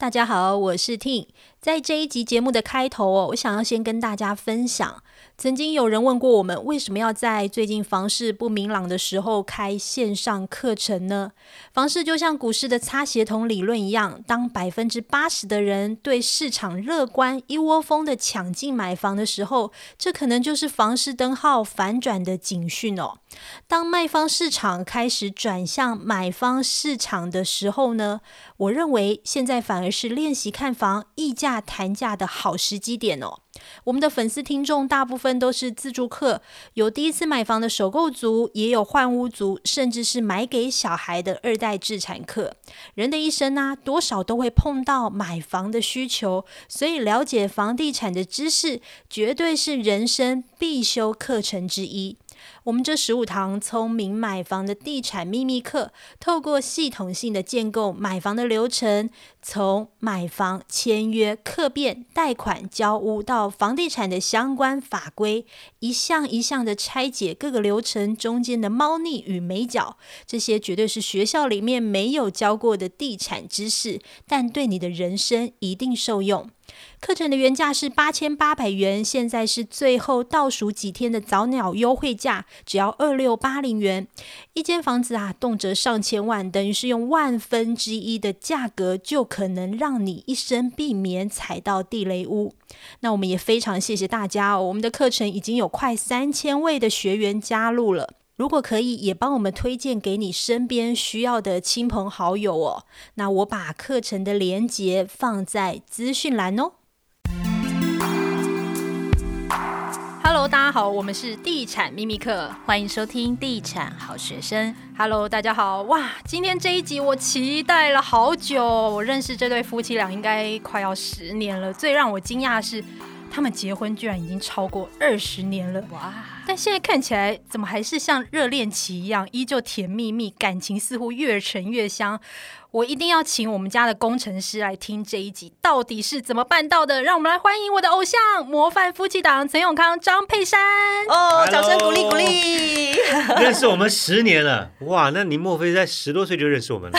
大家好，我是 Ting。在这一集节目的开头哦，我想要先跟大家分享，曾经有人问过我们，为什么要在最近房市不明朗的时候开线上课程呢？房市就像股市的擦鞋童理论一样，当百分之八十的人对市场乐观，一窝蜂的抢进买房的时候，这可能就是房市灯号反转的警讯哦。当卖方市场开始转向买方市场的时候呢，我认为现在反而是练习看房、议价谈价的好时机点哦。我们的粉丝听众大部分都是自住客，有第一次买房的首购族，也有换屋族，甚至是买给小孩的二代置产客。人的一生啊，多少都会碰到买房的需求，所以了解房地产的知识，绝对是人生必修课程之一。我们这十五堂聪明买房的地产秘密课，透过系统性的建构买房的流程，从买房、签约、客变、贷款、交屋到房地产的相关法规，一项一项的拆解各个流程中间的猫腻与眉角，这些绝对是学校里面没有教过的地产知识，但对你的人生一定受用。课程的原价是八千八百元，现在是最后倒数几天的早鸟优惠价，只要二六八零元。一间房子啊，动辄上千万，等于是用万分之一的价格，就可能让你一生避免踩到地雷屋。那我们也非常谢谢大家哦，我们的课程已经有快三千位的学员加入了。如果可以，也帮我们推荐给你身边需要的亲朋好友哦。那我把课程的连结放在资讯栏哦。Hello，大家好，我们是地产秘密课，欢迎收听地产好学生。Hello，大家好，哇，今天这一集我期待了好久，我认识这对夫妻俩应该快要十年了。最让我惊讶的是，他们结婚居然已经超过二十年了，哇！但现在看起来怎么还是像热恋期一样，依旧甜蜜蜜，感情似乎越沉越香。我一定要请我们家的工程师来听这一集，到底是怎么办到的？让我们来欢迎我的偶像模范夫妻档陈永康、张佩珊。哦，掌声鼓励鼓励！认识我们十年了，哇！那你莫非在十多岁就认识我们了？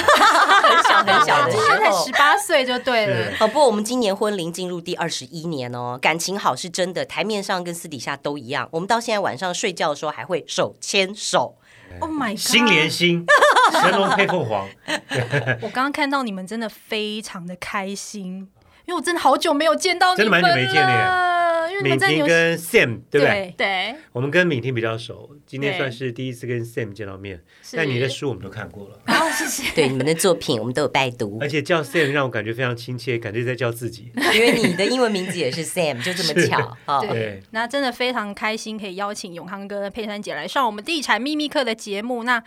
很小的时候，他才十八岁就对了。哦，不过我们今年婚龄进入第二十一年哦，感情好是真的，台面上跟私底下都一样。我们到现在晚上睡觉的时候还会手牵手。Oh my god！心连心，神龙配凤凰。我刚刚看到你们真的非常的开心，因为我真的好久没有见到你们了。真的蛮久没见了。敏婷跟 Sam 对不对？对，我们跟敏婷比较熟，今天算是第一次跟 Sam 见到面。但你的书我们都看过了，哦，谢谢。对，你们的作品我们都有拜读，而且叫 Sam 让我感觉非常亲切，感觉在叫自己。因为你的英文名字也是 Sam，就这么巧。哦，对，那真的非常开心，可以邀请永康哥、佩珊姐来上我们地产秘密课的节目。那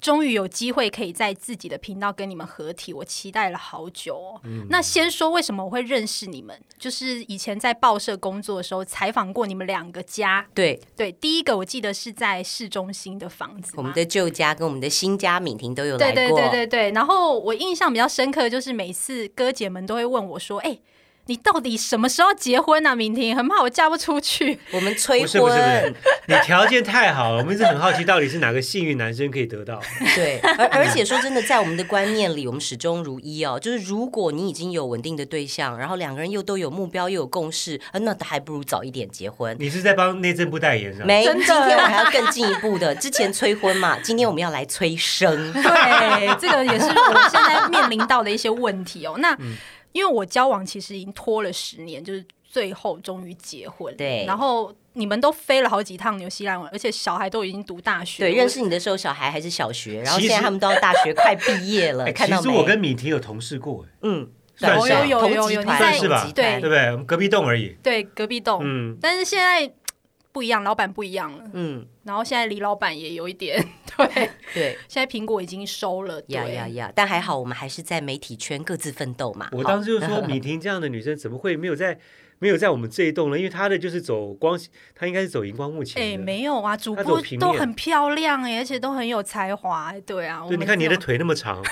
终于有机会可以在自己的频道跟你们合体，我期待了好久哦。嗯，那先说为什么我会认识你们，就是以前在报社工作的时候采访过你们两个家。对对，第一个我记得是在市中心的房子，我们的旧家跟我们的新家，敏婷都有来过。对对对对对。然后我印象比较深刻的就是每次哥姐们都会问我说：“哎、欸。”你到底什么时候结婚啊？明婷很怕我嫁不出去，我们催婚。不是不是不是，你条件太好了，我们一直很好奇，到底是哪个幸运男生可以得到？对，而而且说真的，在我们的观念里，我们始终如一哦，就是如果你已经有稳定的对象，然后两个人又都有目标又有共识，那还不如早一点结婚。你是在帮内政部代言是吧？没，今天我还要更进一步的，之前催婚嘛，今天我们要来催生。对，这个也是我们现在面临到的一些问题哦。那。嗯因为我交往其实已经拖了十年，就是最后终于结婚。对，然后你们都飞了好几趟纽西兰，而且小孩都已经读大学。对，认识你的时候小孩还是小学，然后现在他们都要大学快毕业了。看到没？其实我跟敏婷有同事过，嗯，算是有有有有，算是吧？对对不对？我们隔壁栋而已。对，隔壁栋。嗯，但是现在。不一样，老板不一样了。嗯，然后现在李老板也有一点，对对。现在苹果已经收了，呀呀呀！但还好，我们还是在媒体圈各自奋斗嘛。我当时就说，米婷这样的女生怎么会没有在没有在我们这一栋呢？因为她的就是走光，她应该是走荧光幕前。哎，没有啊，主播都很漂亮哎，而且都很有才华。对啊，对，你看你的腿那么长。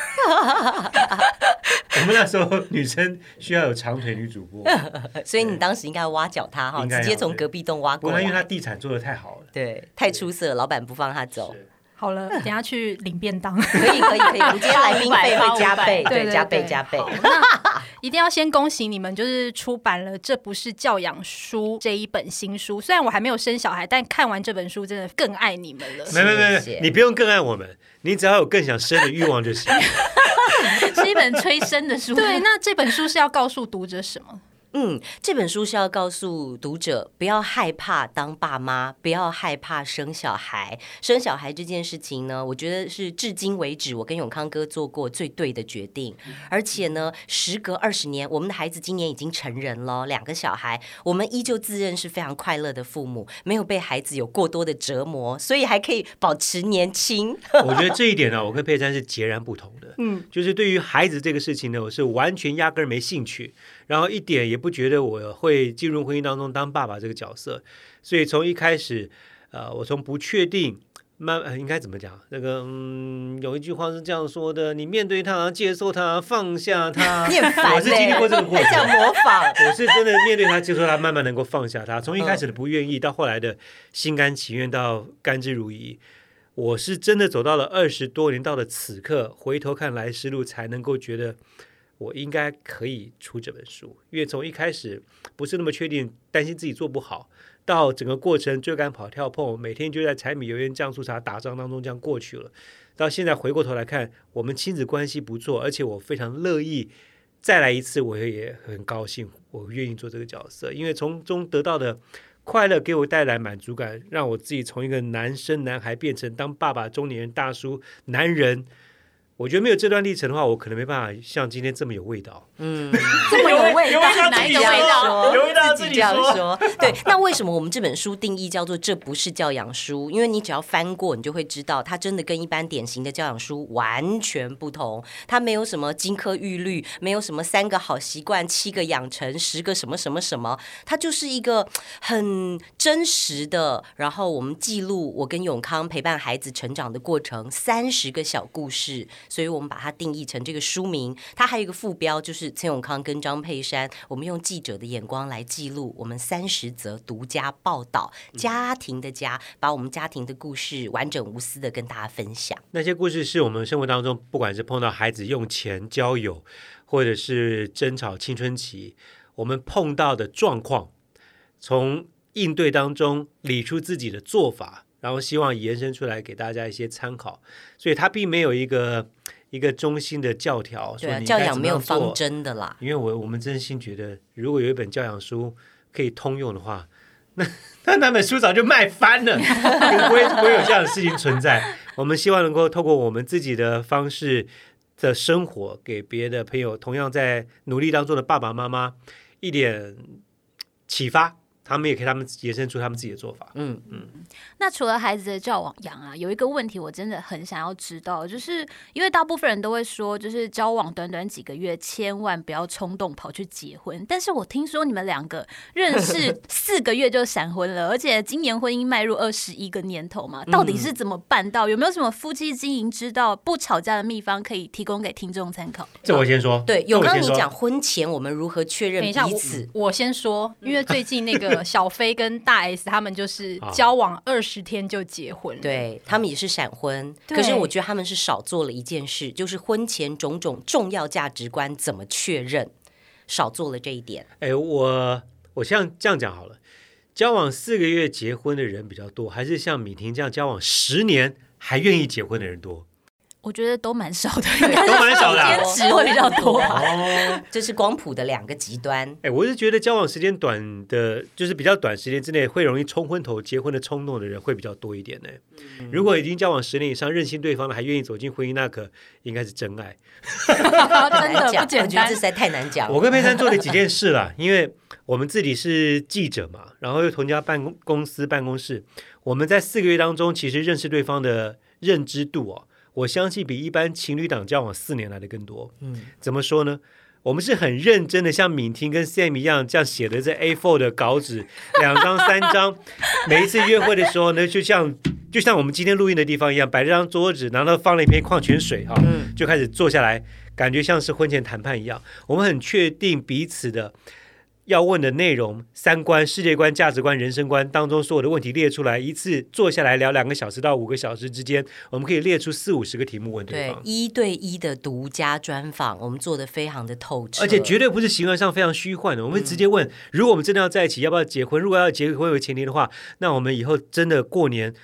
我们那时候女生需要有长腿女主播，所以你当时应该挖角她哈，直接从隔壁洞挖过来。因为她地产做的太好了，对，太出色，老板不放她走。好了，等下去领便当。可以可以可以，今天来宾费会加倍，对，加倍加倍。那一定要先恭喜你们，就是出版了《这不是教养书》这一本新书。虽然我还没有生小孩，但看完这本书，真的更爱你们了。没没没没，你不用更爱我们，你只要有更想生的欲望就行。是一本催生的书。对，那这本书是要告诉读者什么？嗯，这本书是要告诉读者，不要害怕当爸妈，不要害怕生小孩。生小孩这件事情呢，我觉得是至今为止我跟永康哥做过最对的决定。而且呢，时隔二十年，我们的孩子今年已经成人了，两个小孩，我们依旧自认是非常快乐的父母，没有被孩子有过多的折磨，所以还可以保持年轻。我觉得这一点呢，我跟佩珊是截然不同的。嗯，就是对于孩子这个事情呢，我是完全压根儿没兴趣。然后一点也不觉得我会进入婚姻当中当爸爸这个角色，所以从一开始，呃，我从不确定，慢应该怎么讲？那个，嗯，有一句话是这样说的：你面对他，接受他，放下他。你很烦，我是经历过这个过程。想模仿，我是真的面对他，接受他，慢慢能够放下他。从一开始的不愿意，到后来的心甘情愿，到甘之如饴。我是真的走到了二十多年，到了此刻，回头看来时路，才能够觉得。我应该可以出这本书，因为从一开始不是那么确定，担心自己做不好，到整个过程追赶跑跳碰，每天就在柴米油盐酱醋茶打仗当中这样过去了。到现在回过头来看，我们亲子关系不错，而且我非常乐意再来一次，我也很高兴，我愿意做这个角色，因为从中得到的快乐给我带来满足感，让我自己从一个男生男孩变成当爸爸中年大叔男人。我觉得没有这段历程的话，我可能没办法像今天这么有味道。嗯，这么有味道，哪一个味道？有味道自己这样说。对，那为什么我们这本书定义叫做“这不是教养书”？因为你只要翻过，你就会知道，它真的跟一般典型的教养书完全不同。它没有什么金科玉律，没有什么三个好习惯、七个养成、十个什么什么什么，它就是一个很真实的。然后我们记录我跟永康陪伴孩子成长的过程，三十个小故事。所以我们把它定义成这个书名，它还有一个副标，就是陈永康跟张佩珊，我们用记者的眼光来记录我们三十则独家报道，家庭的家，把我们家庭的故事完整无私的跟大家分享。那些故事是我们生活当中，不管是碰到孩子用钱交友，或者是争吵青春期，我们碰到的状况，从应对当中理出自己的做法。然后希望延伸出来给大家一些参考，所以它并没有一个一个中心的教条，对啊，教养没有方针的啦。因为我我们真心觉得，如果有一本教养书可以通用的话，那那那本书早就卖翻了，不会不会有这样的事情存在。我们希望能够透过我们自己的方式的生活，给别的朋友同样在努力当中的爸爸妈妈一点启发。他们也可以，他们延伸出他们自己的做法。嗯嗯。那除了孩子的教养啊，有一个问题我真的很想要知道，就是因为大部分人都会说，就是交往短短几个月，千万不要冲动跑去结婚。但是我听说你们两个认识 四个月就闪婚了，而且今年婚姻迈入二十一个年头嘛，到底是怎么办到？有没有什么夫妻经营之道、不吵架的秘方可以提供给听众参考？这我先说。对，有刚刚你讲婚前我们如何确认彼此？我，我先说，因为最近那个。小飞跟大 S 他们就是交往二十天就结婚了，对，他们也是闪婚，可是我觉得他们是少做了一件事，就是婚前种种重要价值观怎么确认，少做了这一点。哎，我我像这样讲好了，交往四个月结婚的人比较多，还是像米婷这样交往十年还愿意结婚的人多？我觉得都蛮少的，都蛮少的，坚持会比较多。哦，这是光谱的两个极端。哎，我是觉得交往时间短的，就是比较短时间之内会容易冲昏头、结婚的冲动的人会比较多一点呢。嗯、如果已经交往十年以上，认清对方了，还愿意走进婚姻，那可应该是真爱。真的不简单，我觉得这实在太难讲。我跟佩珊做了几件事了，因为我们自己是记者嘛，然后又同家办公公司办公室，我们在四个月当中，其实认识对方的认知度哦。我相信比一般情侣档交往四年来的更多。嗯，怎么说呢？我们是很认真的，像敏婷跟 Sam 一样，这样写的这 A4 的稿纸，两张三张。每一次约会的时候呢，就像就像我们今天录音的地方一样，摆了张桌子，然后放了一瓶矿泉水，哈，就开始坐下来，感觉像是婚前谈判一样。我们很确定彼此的要问的内容、三观、世界观、价值观、人生观当中所有的问题列出来，一次坐下来聊两个小时到五个小时之间，我们可以列出四五十个题目问对方。对，一对一的独家专访，我们做的非常的透彻，而且绝对不是形而上非常虚幻的。我们直接问：嗯、如果我们真的要在一起，要不要结婚？如果要结婚为前提的话，那我们以后真的过年。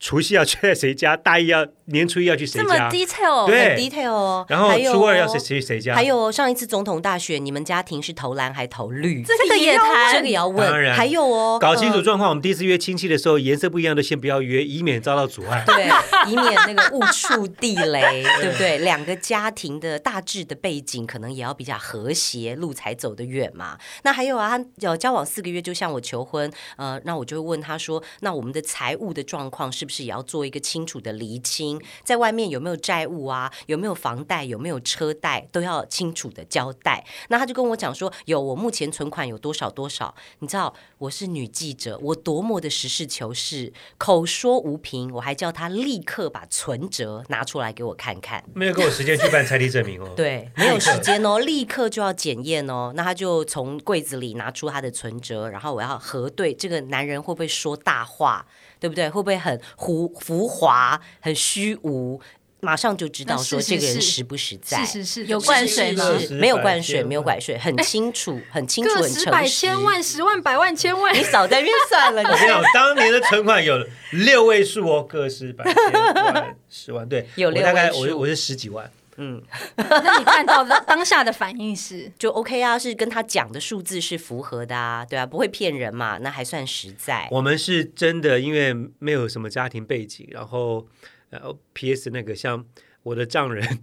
除夕要去在谁家？大一要年初一要去谁家？这么 detail，对 detail 哦。然后初二要谁谁谁家？还有上一次总统大选，你们家庭是投蓝还投绿？这个也谈，这个也要问。还有哦，搞清楚状况。我们第一次约亲戚的时候，颜色不一样的先不要约，以免遭到阻碍。对，以免那个误触地雷，对不对？两个家庭的大致的背景可能也要比较和谐，路才走得远嘛。那还有啊，他要交往四个月就向我求婚，呃，那我就会问他说，那我们的财务的状况是不是也要做一个？清楚的厘清，在外面有没有债务啊？有没有房贷？有没有车贷？都要清楚的交代。那他就跟我讲说，有我目前存款有多少多少。你知道我是女记者，我多么的实事求是，口说无凭。我还叫他立刻把存折拿出来给我看看。没有给我时间去办财力证明哦。对，没有时间哦，立刻就要检验哦。那他就从柜子里拿出他的存折，然后我要核对这个男人会不会说大话。对不对？会不会很浮浮华、很虚无？马上就知道说这个人实不实在。是是是，有灌水吗？没有灌水，没有灌水，很清楚，很清楚，很诚实。个十百千万、十万、百万、千万，你少在那边算了。我跟你讲，当年的存款有六位数哦，个十百千万、十万，对，有六位数。我大概我我是十几万。嗯，那你看到的当下的反应是 就 OK 啊，是跟他讲的数字是符合的啊，对啊，不会骗人嘛，那还算实在。我们是真的，因为没有什么家庭背景，然后然后 PS 那个像我的丈人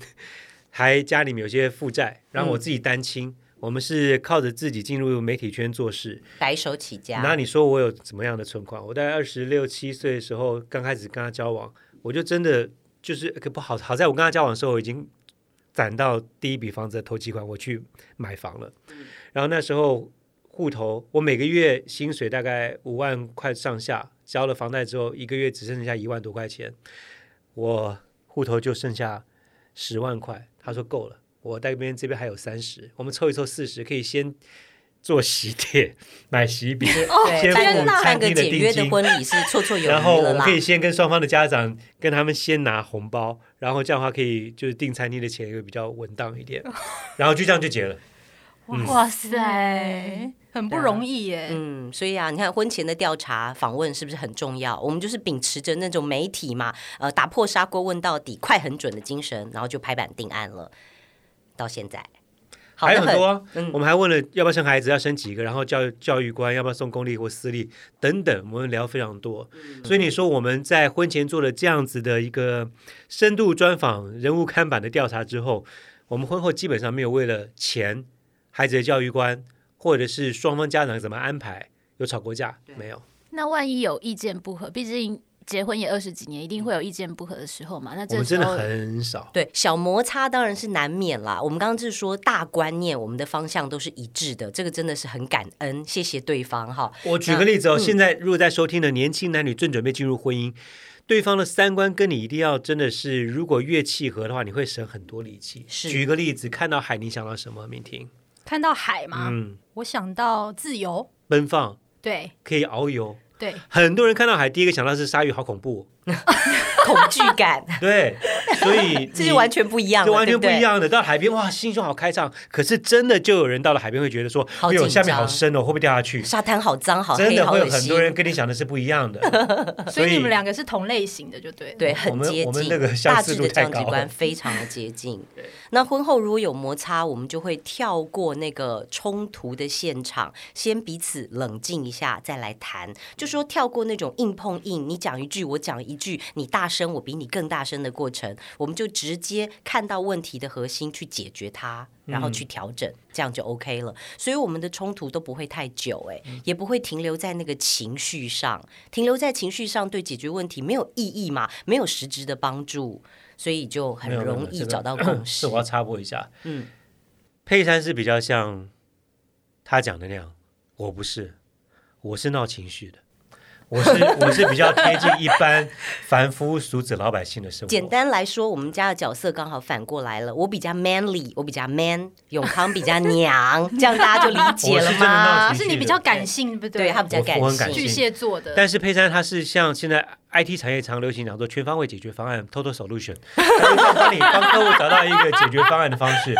还家里面有些负债，然后我自己单亲，嗯、我们是靠着自己进入媒体圈做事，白手起家。那你说我有怎么样的存款？我大概二十六七岁的时候刚开始跟他交往，我就真的就是可不好，好在我跟他交往的时候我已经。攒到第一笔房子的头期款，我去买房了。然后那时候户头，我每个月薪水大概五万块上下，交了房贷之后，一个月只剩下一万多块钱，我户头就剩下十万块。他说够了，我那边这边还有三十，我们凑一凑四十，可以先。做喜帖，买喜饼，先付餐厅的定金。婚礼是绰绰有余，然后我们可以先跟双方的家长，跟他们先拿红包，然后这样的话可以就是订餐厅的钱会比较稳当一点，然后就这样就结了。哇塞，很不容易耶。嗯，所以啊，你看婚前的调查访问是不是很重要？我们就是秉持着那种媒体嘛，呃，打破砂锅问到底，快很准的精神，然后就拍板定案了。到现在。还有很多，嗯、我们还问了要不要生孩子，要生几个，然后教教育观要不要送公立或私立等等，我们聊非常多。嗯、所以你说我们在婚前做了这样子的一个深度专访、人物看板的调查之后，我们婚后基本上没有为了钱、孩子的教育观，或者是双方家长怎么安排有吵过架，没有。那万一有意见不合，毕竟。结婚也二十几年，一定会有意见不合的时候嘛？那这我们真的很少。对，小摩擦当然是难免啦。我们刚刚就是说大观念，我们的方向都是一致的，这个真的是很感恩，谢谢对方哈。我举个例子哦，那现在如果在收听的年轻男女正准备进入婚姻，嗯、对方的三观跟你一定要真的是，如果越契合的话，你会省很多力气。是举个例子，看到海，你想到什么？明婷，看到海吗？嗯，我想到自由、奔放，对，可以遨游。对，很多人看到海，第一个想到是鲨鱼，好恐怖。恐惧感，对，所以 这是完全不一样的，完全不一样的。到海边，哇，心胸好开敞。可是真的就有人到了海边会觉得说，哎呦，下面好深哦，会不会掉下去？沙滩好脏，好黑，真的会有很多人跟你想的是不一样的。所以你们两个是同类型的，就对，对，很接近，大致的价值观非常的接近。那婚后如果有摩擦，我们就会跳过那个冲突的现场，先彼此冷静一下，再来谈。就说跳过那种硬碰硬，你讲一句，我讲一句，你大声，我比你更大声的过程，我们就直接看到问题的核心去解决它，然后去调整，嗯、这样就 OK 了。所以我们的冲突都不会太久，哎，也不会停留在那个情绪上，停留在情绪上对解决问题没有意义嘛，没有实质的帮助，所以就很容易找到 共识。是我要插播一下，嗯，佩珊是比较像他讲的那样，我不是，我是闹情绪的。我是 我是比较贴近一般凡夫俗子老百姓的生活。简单来说，我们家的角色刚好反过来了，我比较 manly，我比较 man，永康比较娘，这样大家就理解了吗？是，是你比较感性，对不对？对，他比较感性，巨蟹座的。但是佩珊她是像现在 IT 产业常流行讲说全方位解决方案 （total solution），他就帮你帮客户找到一个解决方案的方式。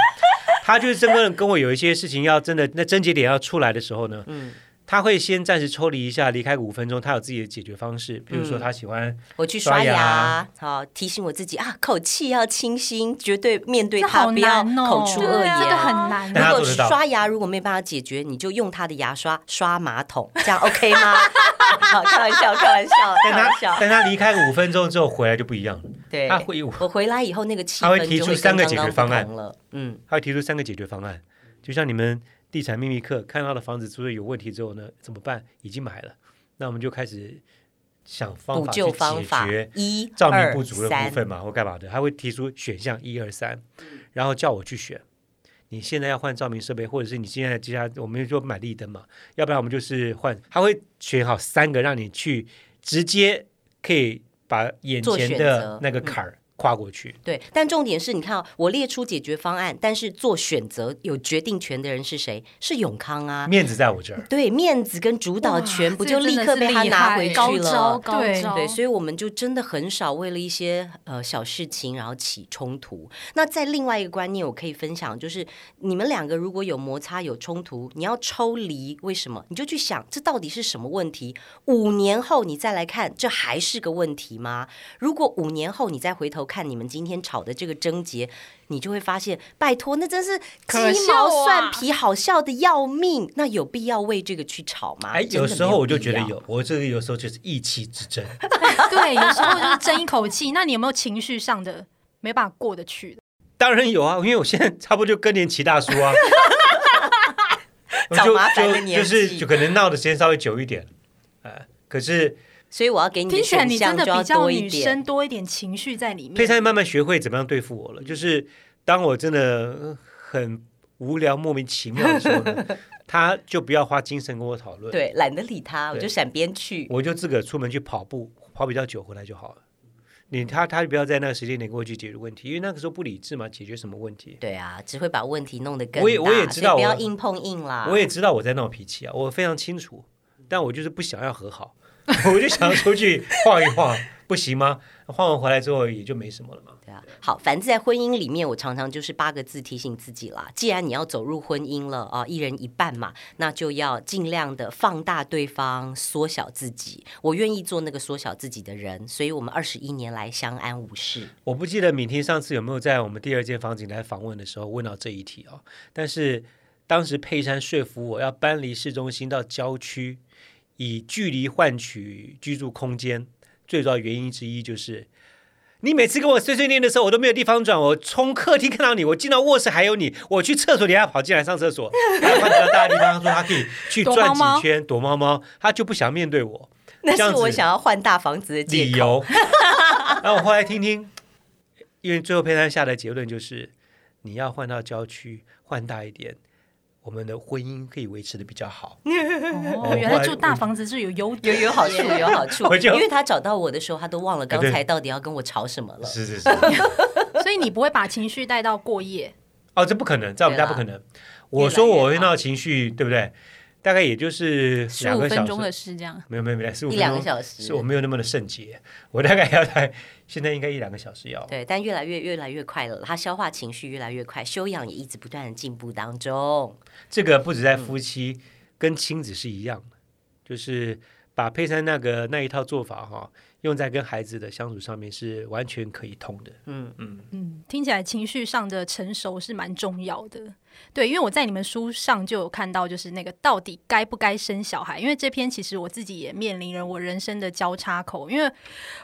他就是真的跟我有一些事情要真的那症结点要出来的时候呢，嗯。他会先暂时抽离一下，离开五分钟。他有自己的解决方式，比如说他喜欢我去刷牙，好提醒我自己啊，口气要清新，绝对面对他不要口出恶言，这个很难。如果刷牙如果没办法解决，你就用他的牙刷刷马桶，这样 OK 吗？好，开玩笑，开玩笑，开玩笑。但他离开五分钟之后回来就不一样了。对，他会我回来以后那个气氛他会提出三个解决方案了。嗯，他会提出三个解决方案，就像你们。地产秘密课看到的房子租的有问题之后呢，怎么办？已经买了，那我们就开始想方法去解决一照明不足的部分嘛，或干嘛的？他会提出选项一二三，然后叫我去选。你现在要换照明设备，或者是你现在接下来我们就买立灯嘛，要不然我们就是换。他会选好三个，让你去直接可以把眼前的那个坎儿。跨过去，对，但重点是你看哦，我列出解决方案，但是做选择有决定权的人是谁？是永康啊，面子在我这儿，对，面子跟主导权不就立刻被他拿回去了？高招，高招，对对，所以我们就真的很少为了一些呃小事情然后起冲突。那在另外一个观念，我可以分享，就是你们两个如果有摩擦有冲突，你要抽离，为什么？你就去想这到底是什么问题？五年后你再来看，这还是个问题吗？如果五年后你再回头。看你们今天吵的这个症结，你就会发现，拜托，那真是鸡毛蒜皮，好笑的要命。啊、那有必要为这个去吵吗？哎，有时候我就觉得有，我这个有时候就是意气之争。对，有时候就是争一口气。那你有没有情绪上的没办法过得去的？当然有啊，因为我现在差不多就更年期大叔啊，找麻烦的年纪，就是就可能闹的时间稍微久一点，呃、可是。所以我要给你听起来你真的比较女生多一点情绪在里面。佩珊慢慢学会怎么样对付我了，就是当我真的很无聊、莫名其妙的时候呢，他就不要花精神跟我讨论，对，懒得理他，我就闪边去，我就自个儿出门去跑步，跑比较久回来就好了。你他他就不要在那个时间点跟我去解决问题，因为那个时候不理智嘛，解决什么问题？对啊，只会把问题弄得更大。我也我也知道，不要硬碰硬啦。我也知道我在闹脾气啊，我非常清楚，但我就是不想要和好。我就想出去晃一晃，不行吗？晃完回来之后也就没什么了嘛。对啊，好，反正在婚姻里面，我常常就是八个字提醒自己啦。既然你要走入婚姻了啊，一人一半嘛，那就要尽量的放大对方，缩小自己。我愿意做那个缩小自己的人，所以我们二十一年来相安无事。我不记得敏婷上次有没有在我们第二间房景来访问的时候问到这一题哦。但是当时佩珊说服我要搬离市中心到郊区。以距离换取居住空间，最主要原因之一就是，你每次跟我碎碎念的时候，我都没有地方转。我从客厅看到你，我进到卧室还有你，我去厕所你还跑进来上厕所。他换到大的地方，他说他可以去转几圈躲猫猫，他就不想面对我。那是我想要换大房子的理由。然后我后来听听，因为最后佩珊下的结论就是，你要换到郊区，换大一点。我们的婚姻可以维持的比较好。哦，原来住大房子是有优有有好处，有好处。因为他找到我的时候，他都忘了刚才到底要跟我吵什么了。是 是是。所以你不会把情绪带到过夜？哦，这不可能，在我们家不可能。我说我会闹情绪，对不对？大概也就是两个小时。十五分钟的事，这样。没有没有没有，十五分钟。一两个小时。是我没有那么的圣洁，我大概要在。现在应该一两个小时要对，但越来越越来越快了。他消化情绪越来越快，修养也一直不断的进步当中。这个不止在夫妻，嗯、跟亲子是一样的，就是把佩珊那个那一套做法哈，用在跟孩子的相处上面是完全可以通的。嗯嗯嗯，听起来情绪上的成熟是蛮重要的。对，因为我在你们书上就有看到，就是那个到底该不该生小孩？因为这篇其实我自己也面临了我人生的交叉口，因为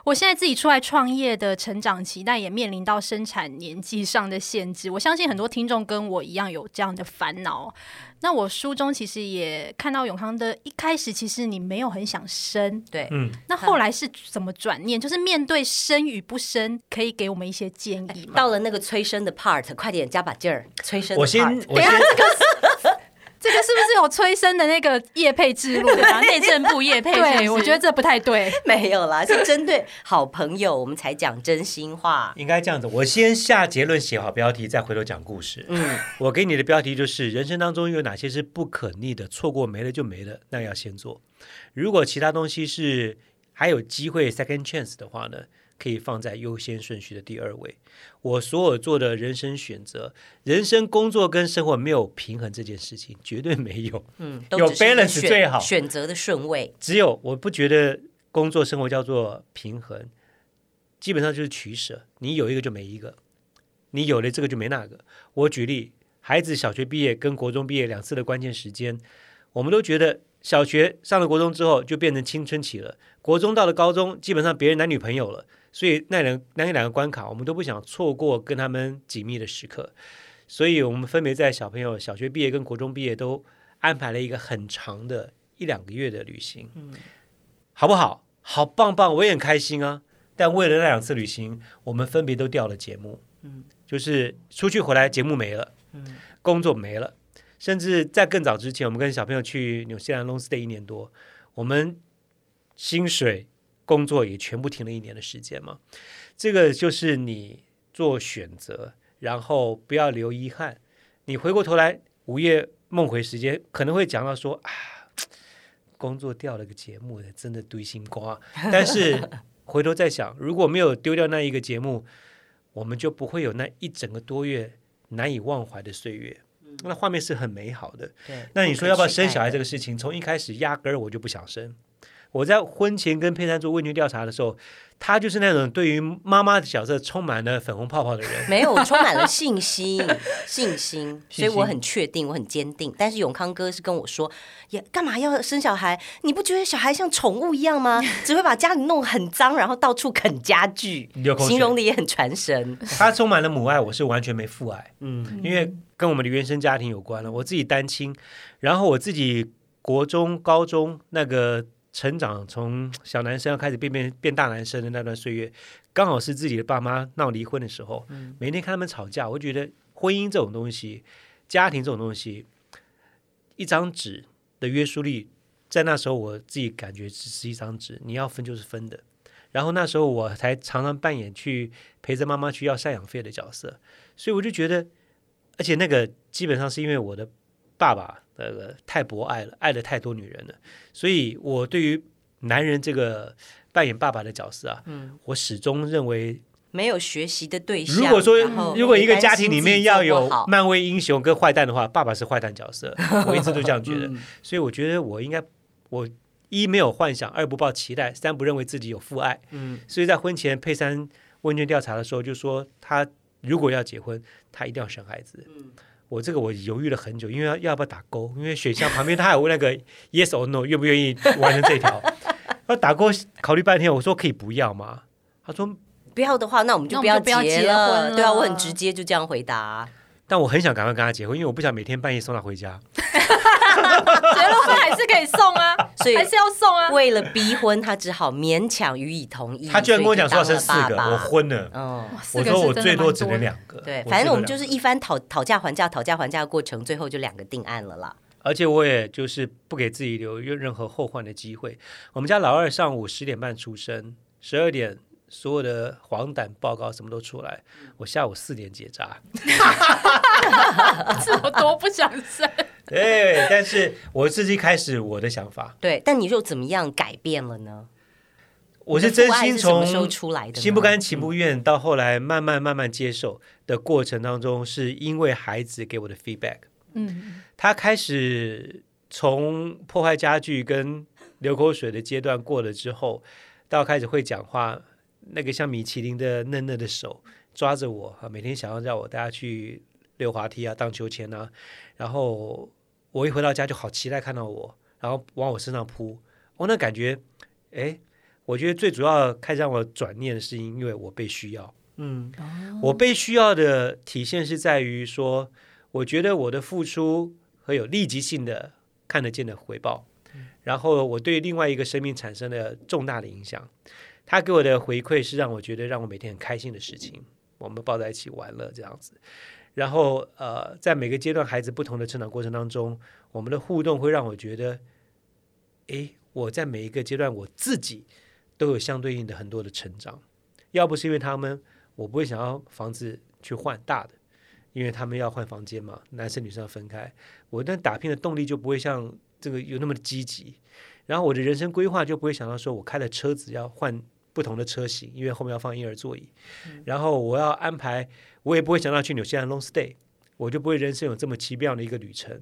我现在自己出来创业的成长期，但也面临到生产年纪上的限制。我相信很多听众跟我一样有这样的烦恼。那我书中其实也看到永康的一开始，其实你没有很想生，对，嗯。那后来是怎么转念？就是面对生与不生，可以给我们一些建议吗？到了那个催生的 part，快点加把劲儿，催生。我先。等一下，这个是 这个是不是有催生的那个叶配之路啊，内政部叶配。对，我觉得这不太对。没有啦，是针对好朋友，我们才讲真心话。应该这样子，我先下结论，写好标题，再回头讲故事。嗯，我给你的标题就是：人生当中有哪些是不可逆的，错过没了就没了，那要先做。如果其他东西是还有机会 second chance 的话呢？可以放在优先顺序的第二位。我所有做的人生选择，人生、工作跟生活没有平衡这件事情，绝对没有。嗯，有 balance 最好。选择的顺位，只有我不觉得工作生活叫做平衡，基本上就是取舍。你有一个就没一个，你有了这个就没那个。我举例，孩子小学毕业跟国中毕业两次的关键时间，我们都觉得。小学上了国中之后，就变成青春期了。国中到了高中，基本上别人男女朋友了，所以那两那两个关卡，我们都不想错过跟他们紧密的时刻。所以我们分别在小朋友小学毕业跟国中毕业都安排了一个很长的一两个月的旅行，嗯，好不好？好棒棒，我也很开心啊。但为了那两次旅行，我们分别都掉了节目，嗯，就是出去回来节目没了，嗯，工作没了。甚至在更早之前，我们跟小朋友去纽西兰 long stay 一年多，我们薪水、工作也全部停了一年的时间嘛。这个就是你做选择，然后不要留遗憾。你回过头来午夜梦回时间，可能会讲到说啊，工作掉了个节目，真的堆心瓜。但是回头再想，如果没有丢掉那一个节目，我们就不会有那一整个多月难以忘怀的岁月。那画面是很美好的。对，那你说要不要生小孩这个事情，从一开始压根儿我就不想生。我在婚前跟佩珊做问卷调查的时候，他就是那种对于妈妈的角色充满了粉红泡泡的人。没有，充满了信心，信心。所以我很确定，我很坚定。但是永康哥是跟我说，也干嘛要生小孩？你不觉得小孩像宠物一样吗？只会把家里弄很脏，然后到处啃家具，形容的也很传神。他充满了母爱，我是完全没父爱。嗯，因为跟我们的原生家庭有关了。我自己单亲，然后我自己国中、高中那个。成长从小男生要开始变变变大男生的那段岁月，刚好是自己的爸妈闹离婚的时候。嗯、每天看他们吵架，我觉得婚姻这种东西，家庭这种东西，一张纸的约束力，在那时候我自己感觉只是一张纸，你要分就是分的。然后那时候我才常常扮演去陪着妈妈去要赡养费的角色，所以我就觉得，而且那个基本上是因为我的爸爸。呃，太博爱了，爱了太多女人了，所以我对于男人这个扮演爸爸的角色啊，嗯，我始终认为没有学习的对象。如果说如果一个家庭里面要有漫威英雄跟坏蛋的话，爸爸是坏蛋角色，我一直都这样觉得。嗯、所以我觉得我应该，我一没有幻想，二不抱期待，三不认为自己有父爱。嗯，所以在婚前佩珊问卷调查的时候就说，他如果要结婚，他一定要生孩子。嗯。我这个我犹豫了很久，因为要要不要打勾？因为选项旁边他还有问那个 yes or no，愿不愿意完成这条？要打勾，考虑半天，我说可以不要吗？他说不要的话，那我们就不要结了。结了对啊，我很直接就这样回答。但我很想赶快跟他结婚，因为我不想每天半夜送他回家。结了婚还是可以送啊，所以还是要送啊。为了逼婚，他只好勉强予以同意。他居然跟我讲说要生四个，我昏了。嗯，我说我最多只能两个。对，反正我们就是一番讨讨价还价、讨价还价的过程，最后就两个定案了啦。而且我也就是不给自己留任何后患的机会。我们家老二上午十点半出生，十二点。所有的黄疸报告什么都出来，我下午四点结扎，这我多不想生。对，但是我自己开始我的想法。对，但你又怎么样改变了呢？我是真心从心心不甘情不愿到后来慢慢慢慢接受的过程当中，是因为孩子给我的 feedback。嗯，他开始从破坏家具跟流口水的阶段过了之后，到开始会讲话。那个像米其林的嫩嫩的手抓着我，每天想要让我带他去溜滑梯啊、荡秋千啊，然后我一回到家就好期待看到我，然后往我身上扑，我、哦、那感觉，哎，我觉得最主要开始让我转念的是因为我被需要，嗯，我被需要的体现是在于说，我觉得我的付出和有立即性的看得见的回报，然后我对另外一个生命产生了重大的影响。他给我的回馈是让我觉得让我每天很开心的事情，我们抱在一起玩乐这样子，然后呃，在每个阶段孩子不同的成长过程当中，我们的互动会让我觉得，诶，我在每一个阶段我自己都有相对应的很多的成长。要不是因为他们，我不会想要房子去换大的，因为他们要换房间嘛，男生女生要分开。我那打拼的动力就不会像这个有那么的积极，然后我的人生规划就不会想到说我开的车子要换不同的车型，因为后面要放婴儿座椅。然后我要安排，我也不会想到去纽西兰 long stay，我就不会人生有这么奇妙的一个旅程，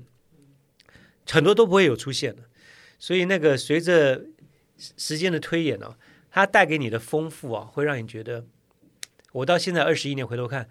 很多都不会有出现的。所以那个随着时间的推演呢、啊。它带给你的丰富啊，会让你觉得，我到现在二十一年回头看，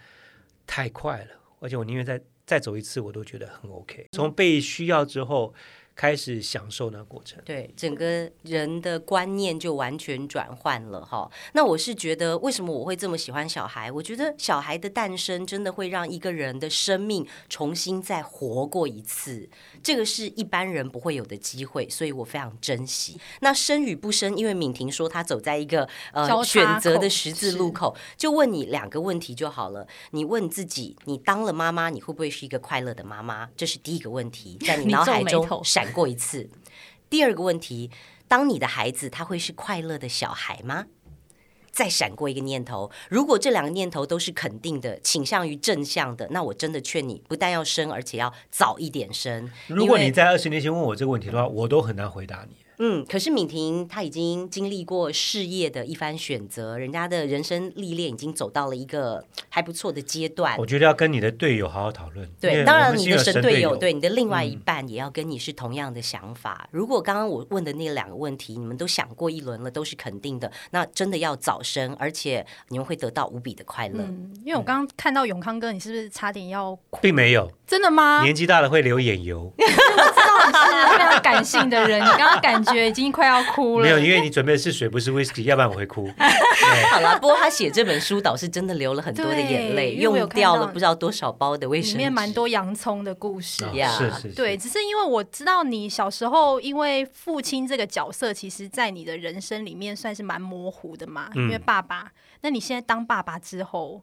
太快了，而且我宁愿再再走一次，我都觉得很 OK。从被需要之后。开始享受那个过程，对整个人的观念就完全转换了哈。那我是觉得，为什么我会这么喜欢小孩？我觉得小孩的诞生真的会让一个人的生命重新再活过一次，这个是一般人不会有的机会，所以我非常珍惜。那生与不生，因为敏婷说她走在一个呃选择的十字路口，就问你两个问题就好了。你问自己，你当了妈妈，你会不会是一个快乐的妈妈？这是第一个问题，在你 脑海中闪。过一次，第二个问题，当你的孩子他会是快乐的小孩吗？再闪过一个念头，如果这两个念头都是肯定的，倾向于正向的，那我真的劝你不但要生，而且要早一点生。如果你在二十年前问我这个问题的话，我都很难回答你。嗯，可是敏婷她已经经历过事业的一番选择，人家的人生历练已经走到了一个还不错的阶段。我觉得要跟你的队友好好讨论。对，当然你的神队友，对你的另外一半也要跟你是同样的想法。嗯、如果刚刚我问的那两个问题，你们都想过一轮了，都是肯定的，那真的要早生，而且你们会得到无比的快乐。嗯，因为我刚刚看到永康哥，你是不是差点要哭？并没有，真的吗？年纪大了会流眼油。我知道你是非常感性的人，你刚刚感觉已经快要哭了。没有，因为你准备的是水，不是威士忌，要不然我会哭。好了，不过他写这本书倒是真的流了很多的眼泪，用掉了不知道多少包的卫生纸。里面蛮多洋葱的故事呀。是是是。对，只是因为我知道你小时候，因为父亲这个角色，其实在你的人生里面算是蛮模糊的嘛。因为爸爸，那你现在当爸爸之后，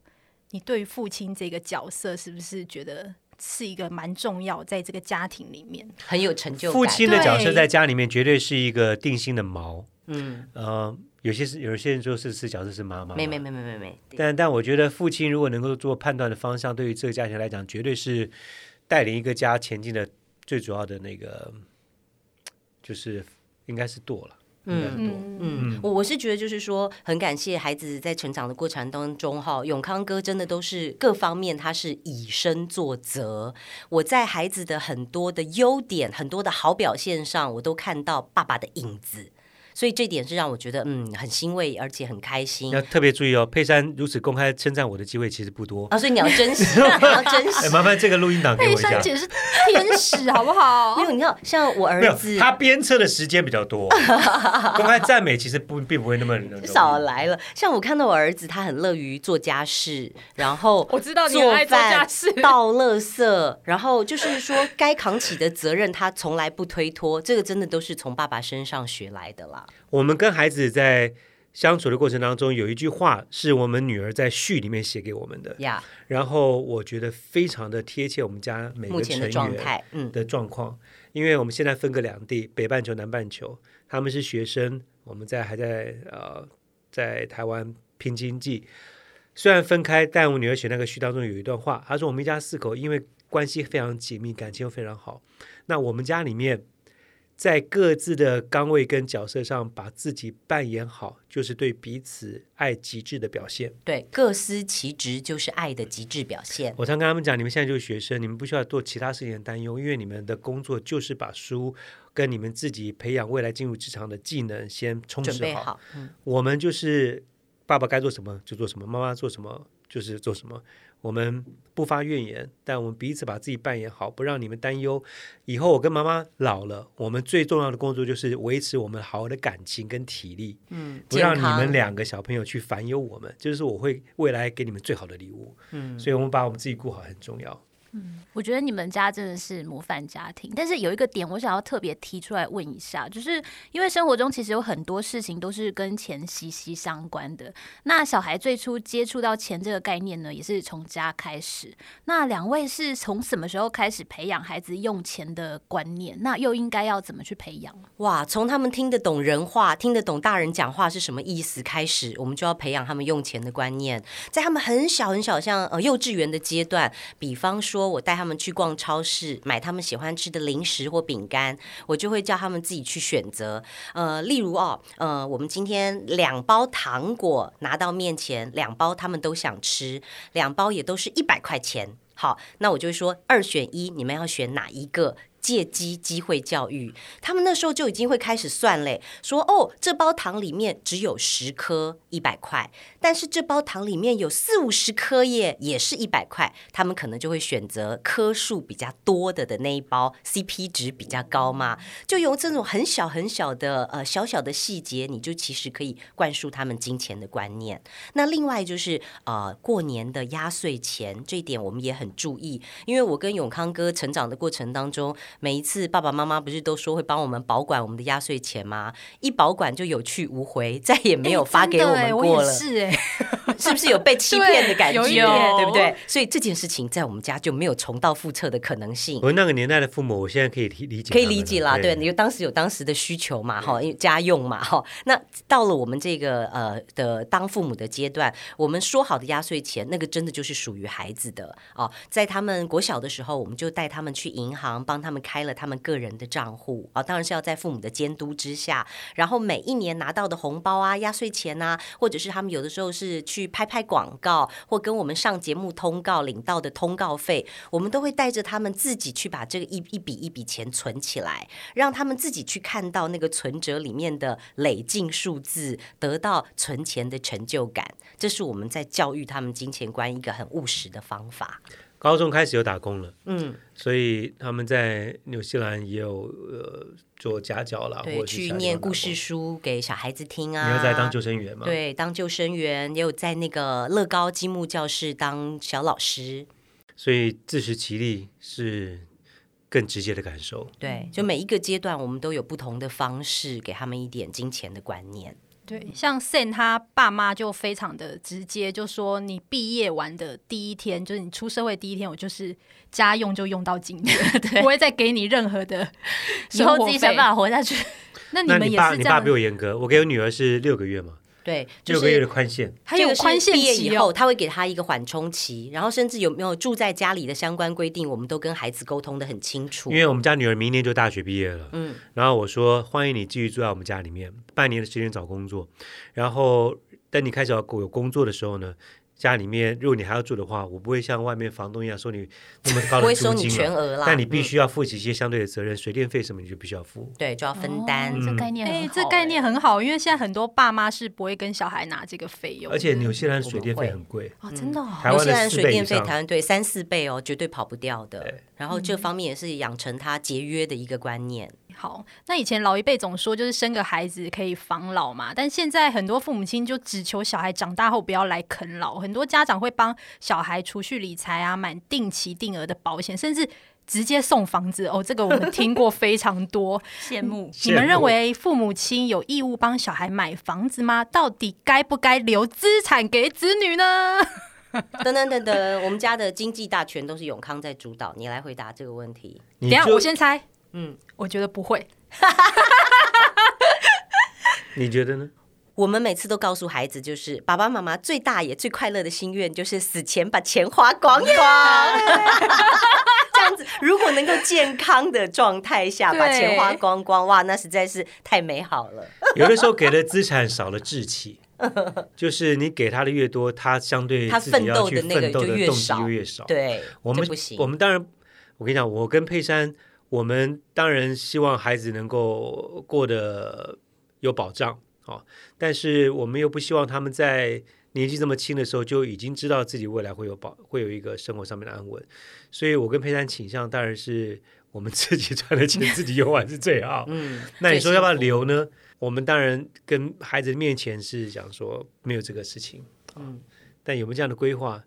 你对于父亲这个角色，是不是觉得？是一个蛮重要，在这个家庭里面很有成就感。父亲的角色在家里面绝对是一个定心的锚。嗯，呃，有些是有些人说是是角色是妈妈，没没没没没没。但但我觉得父亲如果能够做判断的方向，对于这个家庭来讲，绝对是带领一个家前进的最主要的那个，就是应该是舵了。嗯嗯嗯，我我是觉得就是说，很感谢孩子在成长的过程当中，哈，永康哥真的都是各方面他是以身作则。我在孩子的很多的优点、很多的好表现上，我都看到爸爸的影子。所以这点是让我觉得嗯很欣慰，而且很开心。要特别注意哦，佩珊如此公开称赞我的机会其实不多啊，所以你要珍惜，你要珍惜。麻烦这个录音档给我一下。佩珊姐是天使，好不好？没有，你看，像我儿子，他鞭策的时间比较多，公开赞美其实不并不会那么少来了。像我看到我儿子，他很乐于做家事，然后我知道你爱做家事，倒垃圾，然后就是说该扛起的责任，他从来不推脱。这个真的都是从爸爸身上学来的啦。我们跟孩子在相处的过程当中，有一句话是我们女儿在序里面写给我们的.然后我觉得非常的贴切我们家每个成员的状态，嗯，的状况。因为我们现在分隔两地，北半球、南半球，他们是学生，我们在还在呃在台湾拼经济。虽然分开，但我女儿写那个序当中有一段话，她说：“我们一家四口因为关系非常紧密，感情又非常好。那我们家里面。”在各自的岗位跟角色上，把自己扮演好，就是对彼此爱极致的表现。对，各司其职就是爱的极致表现。我常跟他们讲，你们现在就是学生，你们不需要做其他事情的担忧，因为你们的工作就是把书跟你们自己培养未来进入职场的技能先充实好。好嗯、我们就是爸爸该做什么就做什么，妈妈做什么就是做什么。我们不发怨言，但我们彼此把自己扮演好，不让你们担忧。以后我跟妈妈老了，我们最重要的工作就是维持我们好的感情跟体力，嗯，不让你们两个小朋友去烦忧我们，就是我会未来给你们最好的礼物，嗯，所以我们把我们自己顾好很重要。嗯，我觉得你们家真的是模范家庭，但是有一个点我想要特别提出来问一下，就是因为生活中其实有很多事情都是跟钱息息相关的。那小孩最初接触到钱这个概念呢，也是从家开始。那两位是从什么时候开始培养孩子用钱的观念？那又应该要怎么去培养？哇，从他们听得懂人话、听得懂大人讲话是什么意思开始，我们就要培养他们用钱的观念。在他们很小很小，像呃幼稚园的阶段，比方说。说我带他们去逛超市，买他们喜欢吃的零食或饼干，我就会叫他们自己去选择。呃，例如哦，呃，我们今天两包糖果拿到面前，两包他们都想吃，两包也都是一百块钱。好，那我就会说二选一，你们要选哪一个？借机机会教育，他们那时候就已经会开始算嘞，说哦，这包糖里面只有十颗，一百块，但是这包糖里面有四五十颗耶，也是一百块，他们可能就会选择颗数比较多的的那一包，CP 值比较高嘛。就用这种很小很小的呃小小的细节，你就其实可以灌输他们金钱的观念。那另外就是呃过年的压岁钱，这一点我们也很注意，因为我跟永康哥成长的过程当中。每一次爸爸妈妈不是都说会帮我们保管我们的压岁钱吗？一保管就有去无回，再也没有发给我们过了。是哎，是不是有被欺骗的感觉？对不对？所以这件事情在我们家就没有重蹈覆辙的可能性。我那个年代的父母，我现在可以理解，可以理解啦。对，你当时有当时的需求嘛，哈，因为家用嘛，哈。那到了我们这个呃的当父母的阶段，我们说好的压岁钱，那个真的就是属于孩子的哦。在他们国小的时候，我们就带他们去银行，帮他们。开了他们个人的账户啊，当然是要在父母的监督之下。然后每一年拿到的红包啊、压岁钱啊，或者是他们有的时候是去拍拍广告，或跟我们上节目通告领到的通告费，我们都会带着他们自己去把这个一一笔一笔钱存起来，让他们自己去看到那个存折里面的累进数字，得到存钱的成就感。这是我们在教育他们金钱观一个很务实的方法。高中开始有打工了，嗯，所以他们在纽西兰也有呃做家教啦，对，去念故事书给小孩子听啊。你要在当救生员吗？对，当救生员，也有在那个乐高积木教室当小老师。所以自食其力是更直接的感受。对，就每一个阶段，我们都有不同的方式给他们一点金钱的观念。对，像 Sen 他爸妈就非常的直接，就说你毕业完的第一天，就是你出社会第一天，我就是家用就用到今天，对，不会再给你任何的，以后自己想办法活下去。那你们也是这样？你爸比我严格，我给我女儿是六个月嘛。对，六个月的宽限，他有宽限期以后，他会给他一个缓冲期，然后甚至有没有住在家里的相关规定，我们都跟孩子沟通的很清楚。因为我们家女儿明年就大学毕业了，嗯，然后我说欢迎你继续住在我们家里面，半年的时间找工作，然后等你开始要有工作的时候呢。家里面，如果你还要住的话，我不会像外面房东一样收你那么高的租金，不会收你全额啦。但你必须要负起一些相对的责任，嗯、水电费什么你就必须要付。对，就要分担。哦、这概念哎，这概念很好，因为现在很多爸妈是不会跟小孩拿这个费用。而且纽西兰水电费很贵哦，真的、哦。纽西兰水电费台湾对三四倍哦，绝对跑不掉的。然后这方面也是养成他节约的一个观念。好，那以前老一辈总说就是生个孩子可以防老嘛，但现在很多父母亲就只求小孩长大后不要来啃老，很多家长会帮小孩储蓄理财啊，买定期定额的保险，甚至直接送房子哦，这个我们听过非常多，羡慕。你们认为父母亲有义务帮小孩买房子吗？到底该不该留资产给子女呢？等等等等，我们家的经济大权都是永康在主导，你来回答这个问题。等下我先猜。嗯，我觉得不会。你觉得呢？我们每次都告诉孩子，就是爸爸妈妈最大也最快乐的心愿，就是死前把钱花光光。这样子，如果能够健康的状态下把钱花光光，哇，那实在是太美好了。有的时候给的资产少了志气，就是你给他的越多，他相对他奋斗的那个就越少，越少。对，我们我们当然，我跟你讲，我跟佩珊。我们当然希望孩子能够过得有保障，哦，但是我们又不希望他们在年纪这么轻的时候就已经知道自己未来会有保，会有一个生活上面的安稳。所以我跟佩珊倾向当然是我们自己赚的钱自己用完是最好。嗯，那你说要不要留呢？我们当然跟孩子面前是讲说没有这个事情，嗯，但有没有这样的规划？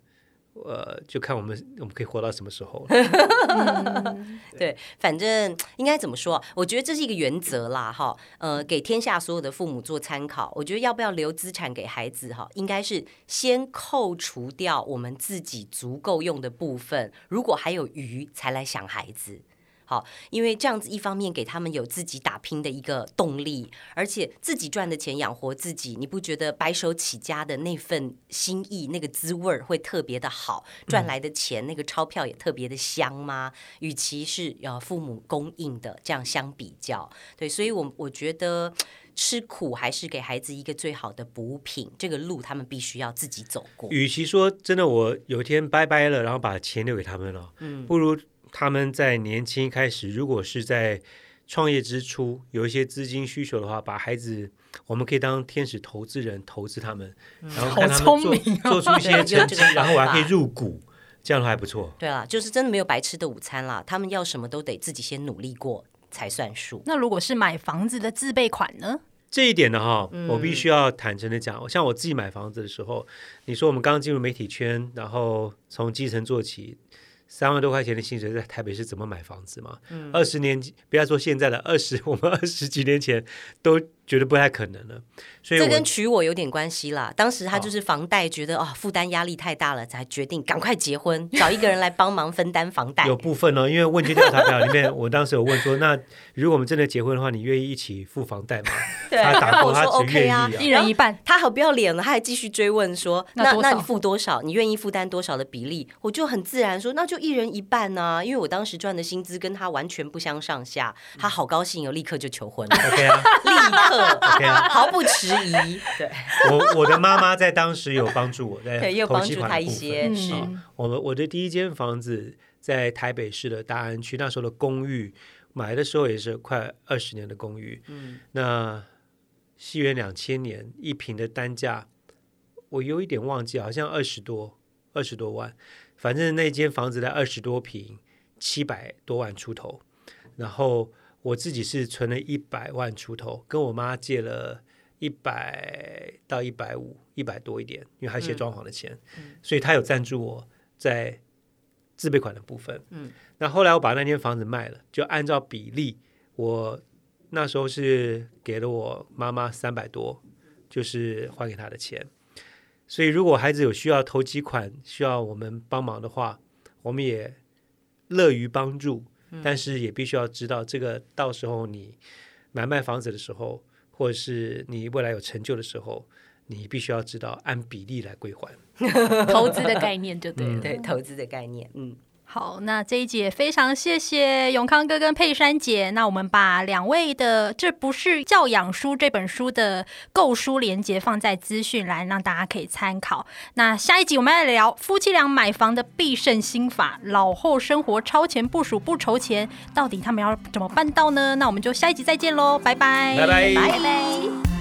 呃，就看我们我们可以活到什么时候。对，反正应该怎么说？我觉得这是一个原则啦，哈，呃，给天下所有的父母做参考。我觉得要不要留资产给孩子，哈，应该是先扣除掉我们自己足够用的部分，如果还有余，才来想孩子。好，因为这样子一方面给他们有自己打拼的一个动力，而且自己赚的钱养活自己，你不觉得白手起家的那份心意、那个滋味会特别的好？赚来的钱、嗯、那个钞票也特别的香吗？与其是呃父母供应的这样相比较，对，所以我我觉得吃苦还是给孩子一个最好的补品，这个路他们必须要自己走过。与其说真的，我有一天拜拜了，然后把钱留给他们了，嗯，不如。他们在年轻开始，如果是在创业之初有一些资金需求的话，把孩子，我们可以当天使投资人投资他们，然后看他们做、哦、做出一些成绩，然后我还可以 入股，这样还不错。对啊，就是真的没有白吃的午餐啦。他们要什么都得自己先努力过才算数。那如果是买房子的自备款呢？这一点呢，哈，我必须要坦诚的讲，像我自己买房子的时候，你说我们刚进入媒体圈，然后从基层做起。三万多块钱的薪水在台北是怎么买房子嘛？二十年，不要说现在的二十，我们二十几年前都。觉得不太可能了，所以这跟娶我有点关系啦。当时他就是房贷，觉得哦负担压力太大了，才决定赶快结婚，找一个人来帮忙分担房贷。有部分哦，因为问卷调查表里面，我当时有问说，那如果我们真的结婚的话，你愿意一起付房贷吗？对，他打过他只愿意啊，一人一半。他好不要脸了，他还继续追问说，那那你付多少？你愿意负担多少的比例？我就很自然说，那就一人一半呢，因为我当时赚的薪资跟他完全不相上下。他好高兴哦，立刻就求婚了。OK 啊，立刻。毫不迟疑，对我我的妈妈在当时有帮助我，在又帮助他一些。是，我们我的第一间房子在台北市的大安区，那时候的公寓买的时候也是快二十年的公寓。嗯，那西元两千年一平的单价，我有一点忘记，好像二十多二十多万，反正那间房子在二十多平，七百多万出头，然后。我自己是存了一百万出头，跟我妈借了一百到一百五，一百多一点，因为还有一些装潢的钱，嗯、所以她有赞助我在自备款的部分。嗯，那后来我把那间房子卖了，就按照比例，我那时候是给了我妈妈三百多，就是还给她的钱。所以如果孩子有需要投几款，需要我们帮忙的话，我们也乐于帮助。但是也必须要知道，这个到时候你买卖房子的时候，或者是你未来有成就的时候，你必须要知道按比例来归还。投资的概念就对了，嗯、对，投资的概念，嗯。好，那这一集非常谢谢永康哥跟佩珊姐。那我们把两位的《这不是教养书》这本书的购书连接放在资讯栏，让大家可以参考。那下一集我们来聊夫妻俩买房的必胜心法，老后生活超前部署不愁钱，到底他们要怎么办到呢？那我们就下一集再见喽，拜拜，拜拜，拜拜。